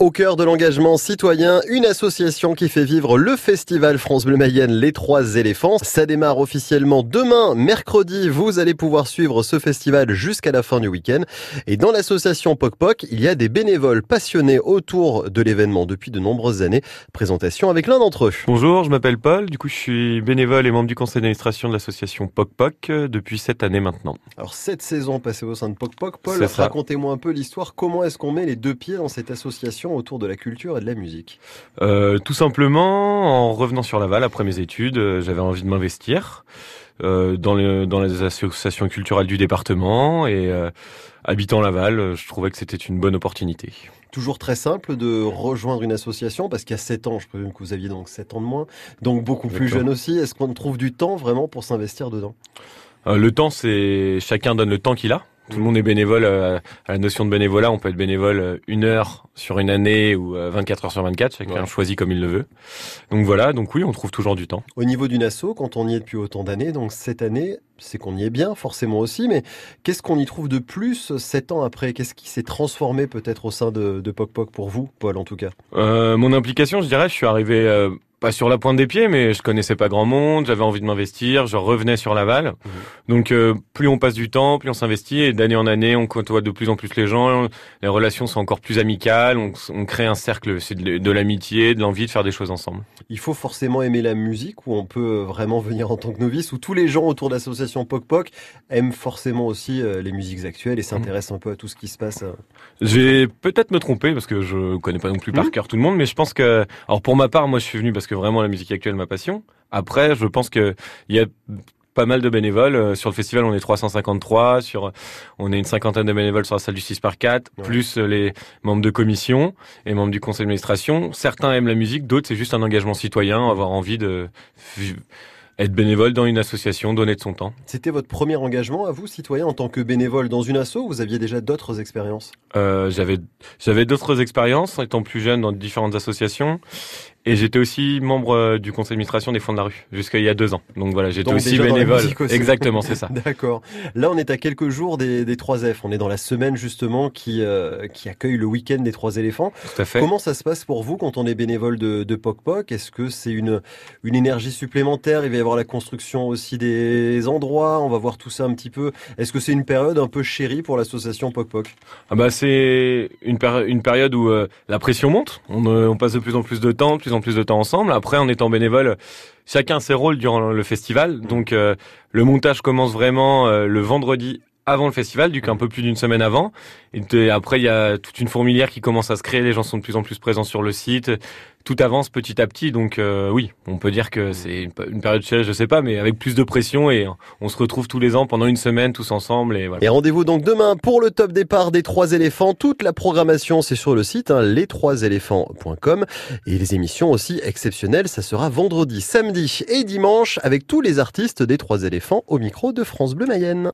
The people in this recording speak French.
Au cœur de l'engagement citoyen, une association qui fait vivre le festival France Bleu Mayenne Les Trois Éléphants. Ça démarre officiellement demain, mercredi. Vous allez pouvoir suivre ce festival jusqu'à la fin du week-end. Et dans l'association Poc Poc, il y a des bénévoles passionnés autour de l'événement depuis de nombreuses années. Présentation avec l'un d'entre eux. Bonjour, je m'appelle Paul. Du coup, je suis bénévole et membre du conseil d'administration de l'association Poc Poc euh, depuis cette année maintenant. Alors, cette saison passée au sein de Poc Poc, Paul, racontez-moi un peu l'histoire. Comment est-ce qu'on met les deux pieds dans cette association autour de la culture et de la musique euh, Tout simplement, en revenant sur Laval après mes études, euh, j'avais envie de m'investir euh, dans, les, dans les associations culturelles du département et habitant Laval, je trouvais que c'était une bonne opportunité. Toujours très simple de rejoindre une association parce qu'il y a 7 ans, je présume que vous aviez donc 7 ans de moins, donc beaucoup plus jeune aussi. Est-ce qu'on trouve du temps vraiment pour s'investir dedans? Le temps, c'est chacun donne le temps qu'il a. Tout le monde est bénévole euh, à la notion de bénévolat. On peut être bénévole euh, une heure sur une année ou 24 euh, heures sur 24. Chacun choisit comme il le veut. Donc voilà. Donc oui, on trouve toujours du temps. Au niveau d'une asso, quand on y est depuis autant d'années, donc cette année, c'est qu'on y est bien forcément aussi. Mais qu'est-ce qu'on y trouve de plus sept ans après? Qu'est-ce qui s'est transformé peut-être au sein de, de Poc Poc pour vous, Paul en tout cas? Euh, Mon implication, je dirais, je suis arrivé pas sur la pointe des pieds, mais je connaissais pas grand monde, j'avais envie de m'investir, je revenais sur Laval. Mmh. Donc euh, plus on passe du temps, plus on s'investit, et d'année en année, on côtoie de plus en plus les gens, les relations sont encore plus amicales, on, crée un cercle, c'est de, l'amitié, de l'envie de faire des choses ensemble. Il faut forcément aimer la musique, ou on peut vraiment venir en tant que novice, où tous les gens autour de l'association Poc Poc aiment forcément aussi euh, les musiques actuelles et s'intéressent un peu à tout ce qui se passe. Euh. Je vais peut-être me tromper, parce que je connais pas non plus par mmh. cœur tout le monde, mais je pense que, alors pour ma part, moi je suis venu parce que vraiment la musique actuelle ma passion. Après, je pense que il y a pas mal de bénévoles. Euh, sur le festival, on est 353. Sur, on est une cinquantaine de bénévoles sur la salle du 6 par 4, plus euh, les membres de commission et membres du conseil d'administration. Certains aiment la musique, d'autres c'est juste un engagement citoyen, avoir envie de être bénévole dans une association, donner de son temps. C'était votre premier engagement à vous, citoyen, en tant que bénévole dans une asso ou vous aviez déjà d'autres expériences? Euh, J'avais j'avais d'autres expériences étant plus jeune dans différentes associations et j'étais aussi membre euh, du conseil d'administration des fonds de la rue jusqu'à il y a deux ans. Donc voilà, j'étais aussi bénévole. Exactement, c'est ça. D'accord. Là, on est à quelques jours des, des 3F. On est dans la semaine justement qui euh, qui accueille le week-end des trois éléphants. Tout à fait. Comment ça se passe pour vous quand on est bénévole de, de Poc Poc? Est-ce que c'est une une énergie supplémentaire? Il va y avoir la construction aussi des endroits. On va voir tout ça un petit peu. Est-ce que c'est une période un peu chérie pour l'association Poc Poc? Ah bah c'est une, une période où euh, la pression monte. On, on passe de plus en plus de temps, plus en plus de temps ensemble. Après, en étant bénévole, chacun ses rôles durant le festival. Donc, euh, le montage commence vraiment euh, le vendredi avant le festival, du coup un peu plus d'une semaine avant. Et après, il y a toute une fourmilière qui commence à se créer. Les gens sont de plus en plus présents sur le site tout avance petit à petit. Donc euh, oui, on peut dire que c'est une période chez je sais pas, mais avec plus de pression et on se retrouve tous les ans pendant une semaine tous ensemble. Et, voilà. et rendez-vous donc demain pour le top départ des trois éléphants. Toute la programmation c'est sur le site hein, les3éléphants.com et les émissions aussi exceptionnelles. Ça sera vendredi, samedi et dimanche avec tous les artistes des trois éléphants au micro de France Bleu Mayenne.